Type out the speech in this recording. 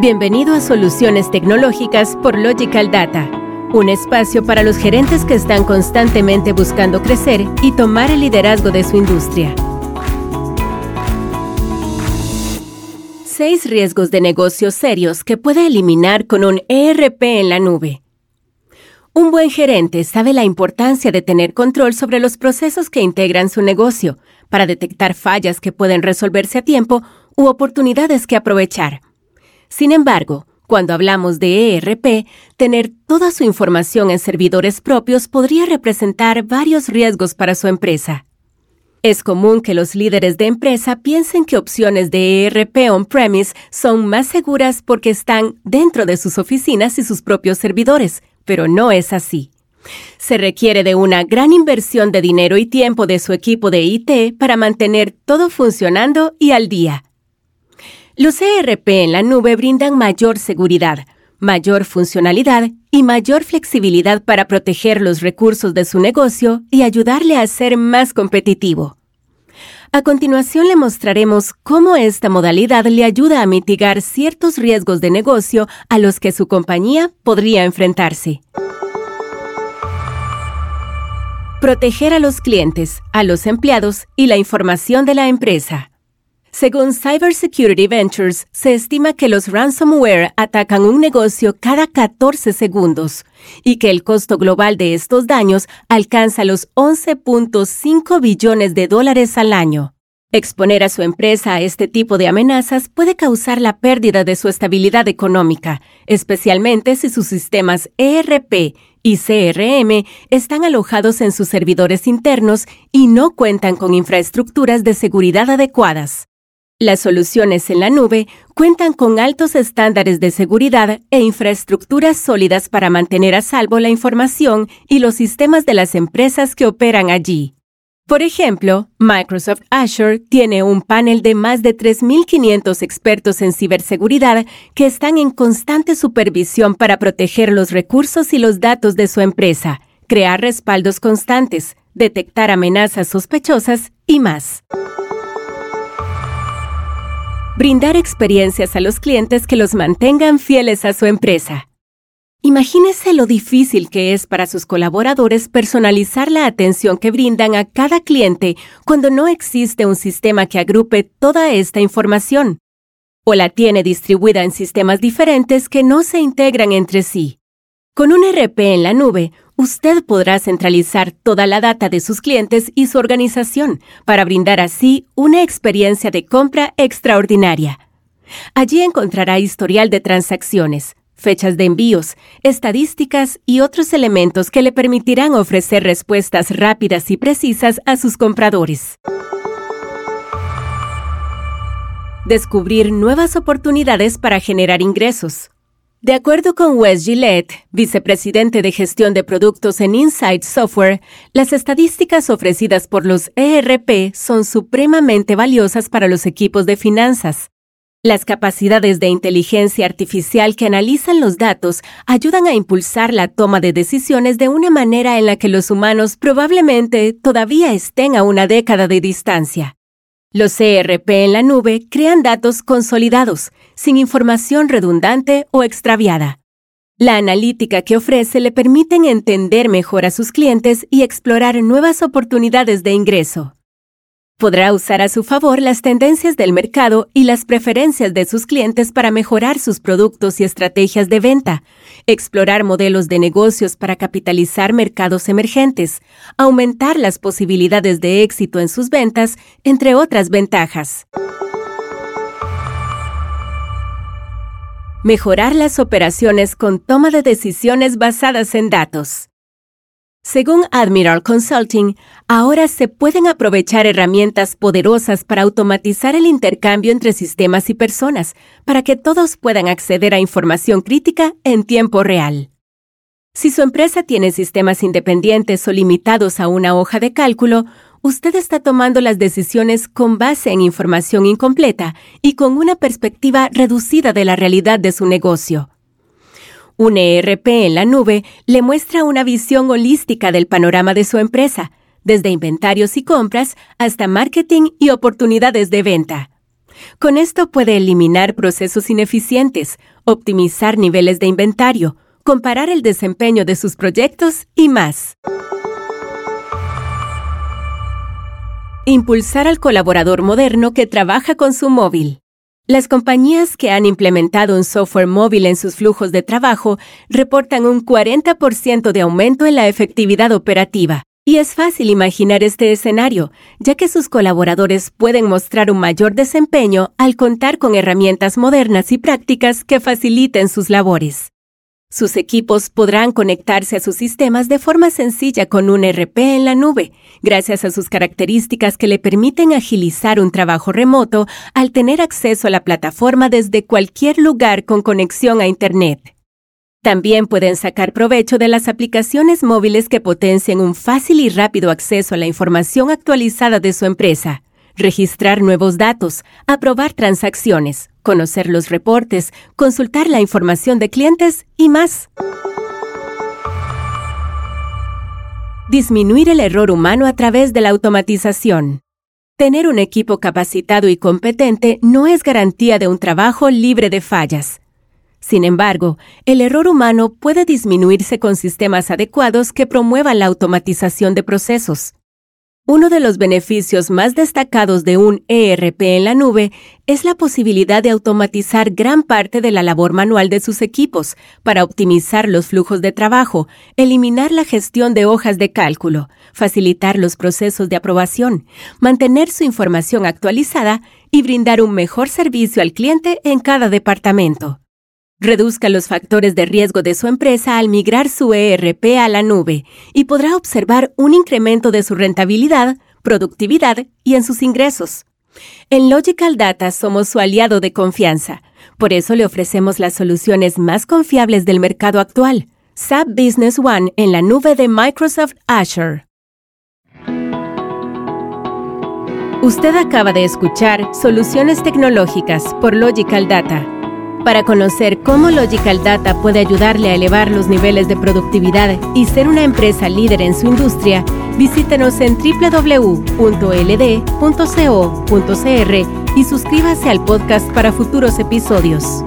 Bienvenido a Soluciones Tecnológicas por Logical Data, un espacio para los gerentes que están constantemente buscando crecer y tomar el liderazgo de su industria. Seis riesgos de negocios serios que puede eliminar con un ERP en la nube. Un buen gerente sabe la importancia de tener control sobre los procesos que integran su negocio para detectar fallas que pueden resolverse a tiempo u oportunidades que aprovechar. Sin embargo, cuando hablamos de ERP, tener toda su información en servidores propios podría representar varios riesgos para su empresa. Es común que los líderes de empresa piensen que opciones de ERP on-premise son más seguras porque están dentro de sus oficinas y sus propios servidores, pero no es así. Se requiere de una gran inversión de dinero y tiempo de su equipo de IT para mantener todo funcionando y al día. Los ERP en la nube brindan mayor seguridad, mayor funcionalidad y mayor flexibilidad para proteger los recursos de su negocio y ayudarle a ser más competitivo. A continuación le mostraremos cómo esta modalidad le ayuda a mitigar ciertos riesgos de negocio a los que su compañía podría enfrentarse. Proteger a los clientes, a los empleados y la información de la empresa. Según Cybersecurity Ventures, se estima que los ransomware atacan un negocio cada 14 segundos y que el costo global de estos daños alcanza los 11.5 billones de dólares al año. Exponer a su empresa a este tipo de amenazas puede causar la pérdida de su estabilidad económica, especialmente si sus sistemas ERP y CRM están alojados en sus servidores internos y no cuentan con infraestructuras de seguridad adecuadas. Las soluciones en la nube cuentan con altos estándares de seguridad e infraestructuras sólidas para mantener a salvo la información y los sistemas de las empresas que operan allí. Por ejemplo, Microsoft Azure tiene un panel de más de 3.500 expertos en ciberseguridad que están en constante supervisión para proteger los recursos y los datos de su empresa, crear respaldos constantes, detectar amenazas sospechosas y más brindar experiencias a los clientes que los mantengan fieles a su empresa. Imagínese lo difícil que es para sus colaboradores personalizar la atención que brindan a cada cliente cuando no existe un sistema que agrupe toda esta información, o la tiene distribuida en sistemas diferentes que no se integran entre sí. Con un RP en la nube, usted podrá centralizar toda la data de sus clientes y su organización para brindar así una experiencia de compra extraordinaria. Allí encontrará historial de transacciones, fechas de envíos, estadísticas y otros elementos que le permitirán ofrecer respuestas rápidas y precisas a sus compradores. Descubrir nuevas oportunidades para generar ingresos. De acuerdo con Wes Gillette, vicepresidente de gestión de productos en Insight Software, las estadísticas ofrecidas por los ERP son supremamente valiosas para los equipos de finanzas. Las capacidades de inteligencia artificial que analizan los datos ayudan a impulsar la toma de decisiones de una manera en la que los humanos probablemente todavía estén a una década de distancia. Los ERP en la nube crean datos consolidados, sin información redundante o extraviada. La analítica que ofrece le permiten entender mejor a sus clientes y explorar nuevas oportunidades de ingreso. Podrá usar a su favor las tendencias del mercado y las preferencias de sus clientes para mejorar sus productos y estrategias de venta, explorar modelos de negocios para capitalizar mercados emergentes, aumentar las posibilidades de éxito en sus ventas, entre otras ventajas. Mejorar las operaciones con toma de decisiones basadas en datos. Según Admiral Consulting, ahora se pueden aprovechar herramientas poderosas para automatizar el intercambio entre sistemas y personas, para que todos puedan acceder a información crítica en tiempo real. Si su empresa tiene sistemas independientes o limitados a una hoja de cálculo, usted está tomando las decisiones con base en información incompleta y con una perspectiva reducida de la realidad de su negocio. Un ERP en la nube le muestra una visión holística del panorama de su empresa, desde inventarios y compras hasta marketing y oportunidades de venta. Con esto puede eliminar procesos ineficientes, optimizar niveles de inventario, comparar el desempeño de sus proyectos y más. Impulsar al colaborador moderno que trabaja con su móvil. Las compañías que han implementado un software móvil en sus flujos de trabajo reportan un 40% de aumento en la efectividad operativa. Y es fácil imaginar este escenario, ya que sus colaboradores pueden mostrar un mayor desempeño al contar con herramientas modernas y prácticas que faciliten sus labores. Sus equipos podrán conectarse a sus sistemas de forma sencilla con un RP en la nube, gracias a sus características que le permiten agilizar un trabajo remoto al tener acceso a la plataforma desde cualquier lugar con conexión a Internet. También pueden sacar provecho de las aplicaciones móviles que potencien un fácil y rápido acceso a la información actualizada de su empresa registrar nuevos datos, aprobar transacciones, conocer los reportes, consultar la información de clientes y más. Disminuir el error humano a través de la automatización. Tener un equipo capacitado y competente no es garantía de un trabajo libre de fallas. Sin embargo, el error humano puede disminuirse con sistemas adecuados que promuevan la automatización de procesos. Uno de los beneficios más destacados de un ERP en la nube es la posibilidad de automatizar gran parte de la labor manual de sus equipos para optimizar los flujos de trabajo, eliminar la gestión de hojas de cálculo, facilitar los procesos de aprobación, mantener su información actualizada y brindar un mejor servicio al cliente en cada departamento. Reduzca los factores de riesgo de su empresa al migrar su ERP a la nube y podrá observar un incremento de su rentabilidad, productividad y en sus ingresos. En Logical Data somos su aliado de confianza. Por eso le ofrecemos las soluciones más confiables del mercado actual. SAP Business One en la nube de Microsoft Azure. Usted acaba de escuchar Soluciones Tecnológicas por Logical Data. Para conocer cómo Logical Data puede ayudarle a elevar los niveles de productividad y ser una empresa líder en su industria, visítenos en www.ld.co.cr y suscríbase al podcast para futuros episodios.